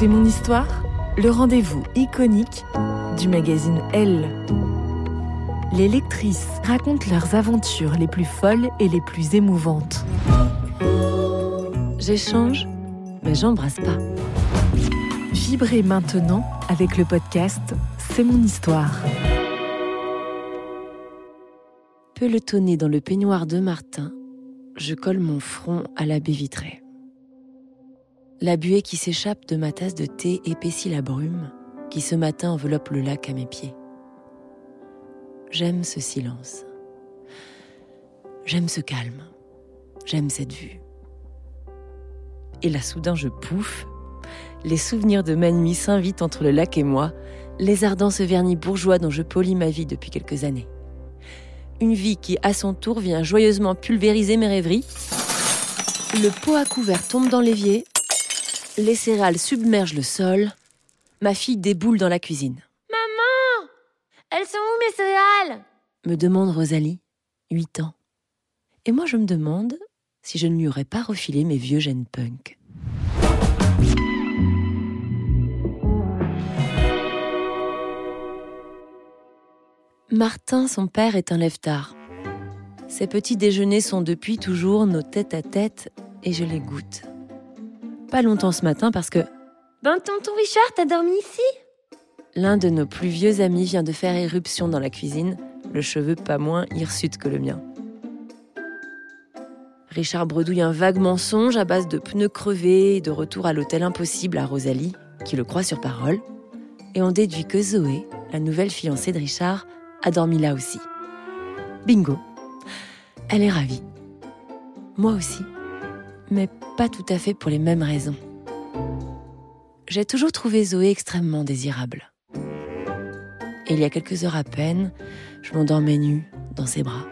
C'est mon histoire, le rendez-vous iconique du magazine Elle. Les lectrices racontent leurs aventures les plus folles et les plus émouvantes. J'échange, mais j'embrasse pas. Vibrez maintenant avec le podcast C'est mon histoire. Pelotonné dans le peignoir de Martin, je colle mon front à la baie vitrée. La buée qui s'échappe de ma tasse de thé épaissit la brume qui ce matin enveloppe le lac à mes pieds. J'aime ce silence. J'aime ce calme. J'aime cette vue. Et là soudain je pouffe. Les souvenirs de ma nuit s'invitent entre le lac et moi, lézardant ce vernis bourgeois dont je polis ma vie depuis quelques années. Une vie qui, à son tour, vient joyeusement pulvériser mes rêveries. Le pot à couvert tombe dans l'évier, les céréales submergent le sol, ma fille déboule dans la cuisine. Maman Elles sont où mes céréales? Me demande Rosalie, 8 ans. Et moi je me demande si je ne lui aurais pas refilé mes vieux gènes punk. Martin, son père, est un lève-tard. Ses petits déjeuners sont depuis toujours nos têtes à tête et je les goûte. Pas longtemps ce matin parce que Ben tonton Richard, t'as dormi ici? l'un de nos plus vieux amis vient de faire éruption dans la cuisine, le cheveu pas moins hirsute que le mien. Richard bredouille un vague mensonge à base de pneus crevés et de retour à l'hôtel impossible à Rosalie, qui le croit sur parole, et on déduit que Zoé, la nouvelle fiancée de Richard, a dormi là aussi. Bingo Elle est ravie. Moi aussi. Mais pas tout à fait pour les mêmes raisons. J'ai toujours trouvé Zoé extrêmement désirable. Et il y a quelques heures à peine, je m'endormais nue dans ses bras.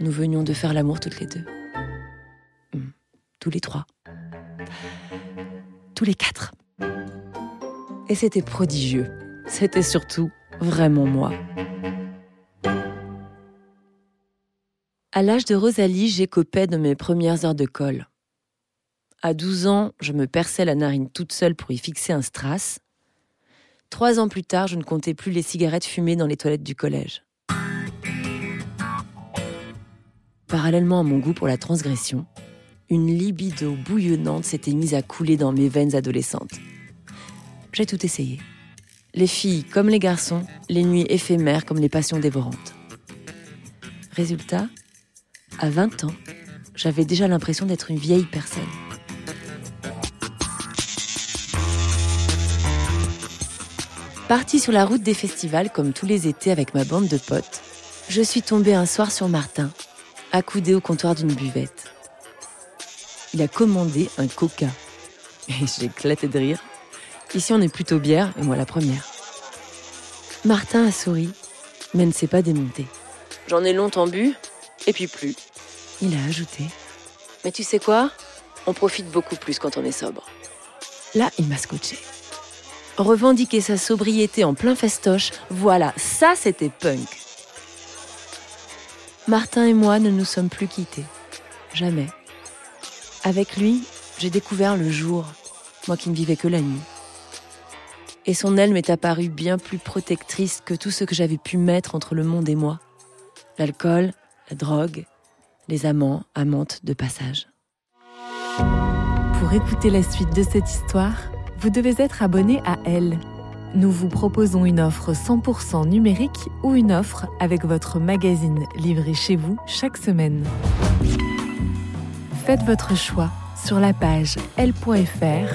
Nous venions de faire l'amour toutes les deux. Hmm, Tous les trois. Tous les quatre. Et c'était prodigieux. C'était surtout vraiment moi. À l'âge de Rosalie, j'écopais de mes premières heures de colle. À 12 ans, je me perçais la narine toute seule pour y fixer un strass. Trois ans plus tard, je ne comptais plus les cigarettes fumées dans les toilettes du collège. Parallèlement à mon goût pour la transgression, une libido bouillonnante s'était mise à couler dans mes veines adolescentes. J'ai tout essayé. Les filles comme les garçons, les nuits éphémères comme les passions dévorantes. Résultat, à 20 ans, j'avais déjà l'impression d'être une vieille personne. Partie sur la route des festivals comme tous les étés avec ma bande de potes, Je suis tombée un soir sur Martin, accoudé au comptoir d'une buvette. Il a commandé un coca. Et j'ai éclaté de rire. Ici, on est plutôt bière, et moi la première. Martin a souri, mais ne s'est pas démonté. J'en ai longtemps bu, et puis plus. Il a ajouté. Mais tu sais quoi? On profite beaucoup plus quand on est sobre. Là, il m'a scotché. Revendiquer sa sobriété en plein festoche, voilà, ça c'était punk. Martin et moi ne nous sommes plus quittés. Jamais. Avec lui, j'ai découvert le jour, moi qui ne vivais que la nuit. Et son aile m'est apparue bien plus protectrice que tout ce que j'avais pu mettre entre le monde et moi. L'alcool, la drogue, les amants, amantes de passage. Pour écouter la suite de cette histoire, vous devez être abonné à Elle. Nous vous proposons une offre 100% numérique ou une offre avec votre magazine livré chez vous chaque semaine. Faites votre choix sur la page l.fr